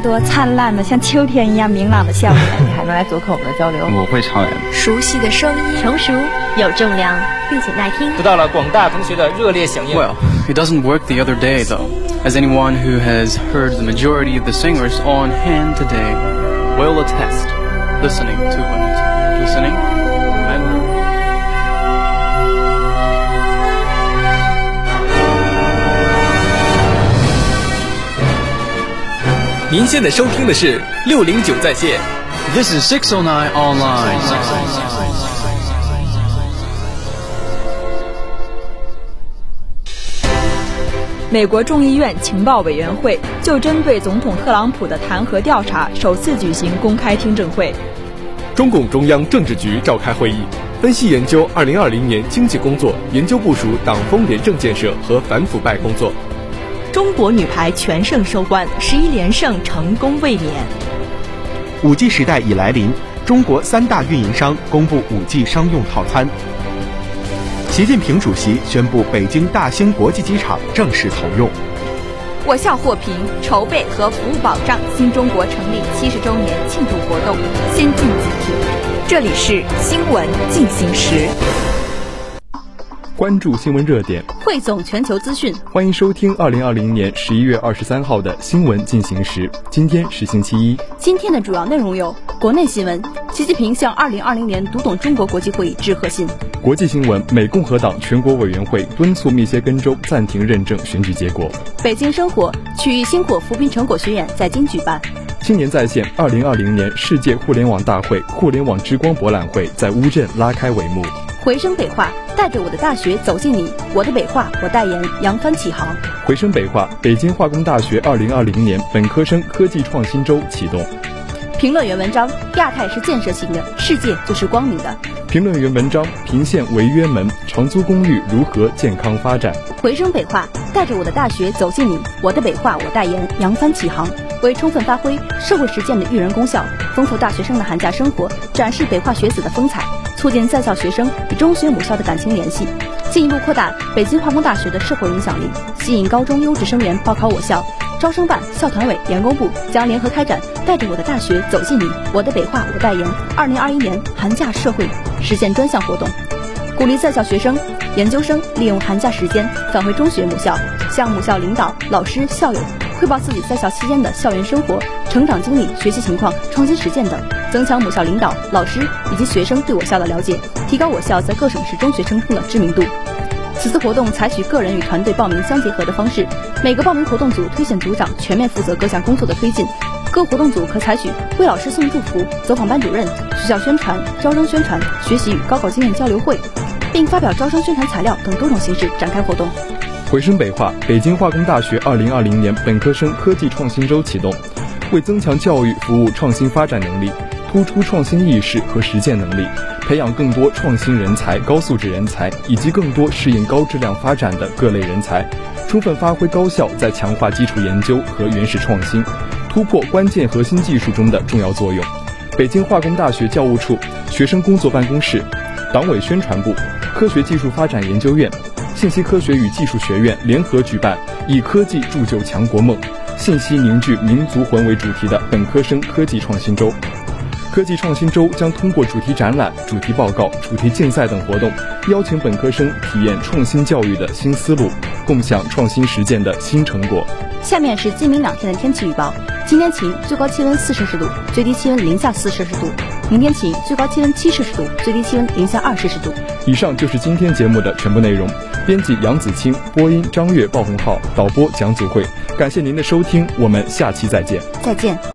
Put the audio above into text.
更多灿烂的像秋天一样明朗的笑脸。你还能来做客我们的交流？我会唱呀。熟悉的声音，成熟有重量，并且耐听，得到了广大同学的热烈响应。Well, it doesn't work the other day though. As anyone who has heard the majority of the singers on hand today will attest, listening to women, listening 您现在收听的是六零九在线。This is six o nine online 美国众议院情报委员会就针对总统特朗普的弹劾调查首次举行公开听证会。中共中央政治局召开会议，分析研究二零二零年经济工作，研究部署党风廉政建设和反腐败工作。中国女排全胜收官，十一连胜成功卫冕。五 G 时代已来临，中国三大运营商公布五 G 商用套餐。习近平主席宣布北京大兴国际机场正式投用。我校获评筹备和服务保障新中国成立七十周年庆祝活动先进集体。这里是新闻进行时，关注新闻热点，汇总全球资讯。欢迎收听二零二零年十一月二十三号的新闻进行时。今天是星期一。今天的主要内容有：国内新闻，习近平向二零二零年读懂中国国际会议致贺信；国际新闻，美共和党全国委员会敦促密歇根州暂停认证选举结果。北京生活，区域星火扶贫成果学院在京举办。青年在线二零二零年世界互联网大会互联网之光博览会在乌镇拉开帷幕。回声北化，带着我的大学走进你，我的北化我代言，扬帆起航。回声北化，北京化工大学二零二零年本科生科技创新周启动。评论员文章：亚太是建设性的，世界就是光明的。评论员文章：频现违约门，长租公寓如何健康发展？回声北化，带着我的大学走进你，我的北化我代言，扬帆起航。为充分发挥社会实践的育人功效，丰富大学生的寒假生活，展示北化学子的风采，促进在校学生与中学母校的感情联系，进一步扩大北京化工大学的社会影响力，吸引高中优质生源报考我校。招生办、校团委、研工部将联合开展“带着我的大学走进你，我的北化我代言”二零二一年寒假社会实践专项活动，鼓励在校学生、研究生利用寒假时间返回中学母校，向母校领导、老师、校友汇报自己在校期间的校园生活、成长经历、学习情况、创新实践等，增强母校领导、老师以及学生对我校的了解，提高我校在各省市中学生中的知名度。此次活动采取个人与团队报名相结合的方式，每个报名活动组推选组长全面负责各项工作的推进。各活动组可采取为老师送祝福、走访班主任、学校宣传、招生宣传、学习与高考经验交流会，并发表招生宣传材料等多种形式展开活动。回声北化，北京化工大学二零二零年本科生科技创新周启动，为增强教育服务创新发展能力，突出创新意识和实践能力。培养更多创新人才、高素质人才，以及更多适应高质量发展的各类人才，充分发挥高校在强化基础研究和原始创新、突破关键核心技术中的重要作用。北京化工大学教务处、学生工作办公室、党委宣传部、科学技术发展研究院、信息科学与技术学院联合举办“以科技铸就强国梦，信息凝聚民族魂”为主题的本科生科技创新周。科技创新周将通过主题展览、主题报告、主题竞赛等活动，邀请本科生体验创新教育的新思路，共享创新实践的新成果。下面是今明两天的天气预报：今天晴，最高气温四摄氏度，最低气温零下四摄氏度；明天起，最高气温七摄氏度，最低气温零下二摄氏度。以上就是今天节目的全部内容。编辑杨子清，播音张悦、鲍红浩，导播蒋祖慧。感谢您的收听，我们下期再见。再见。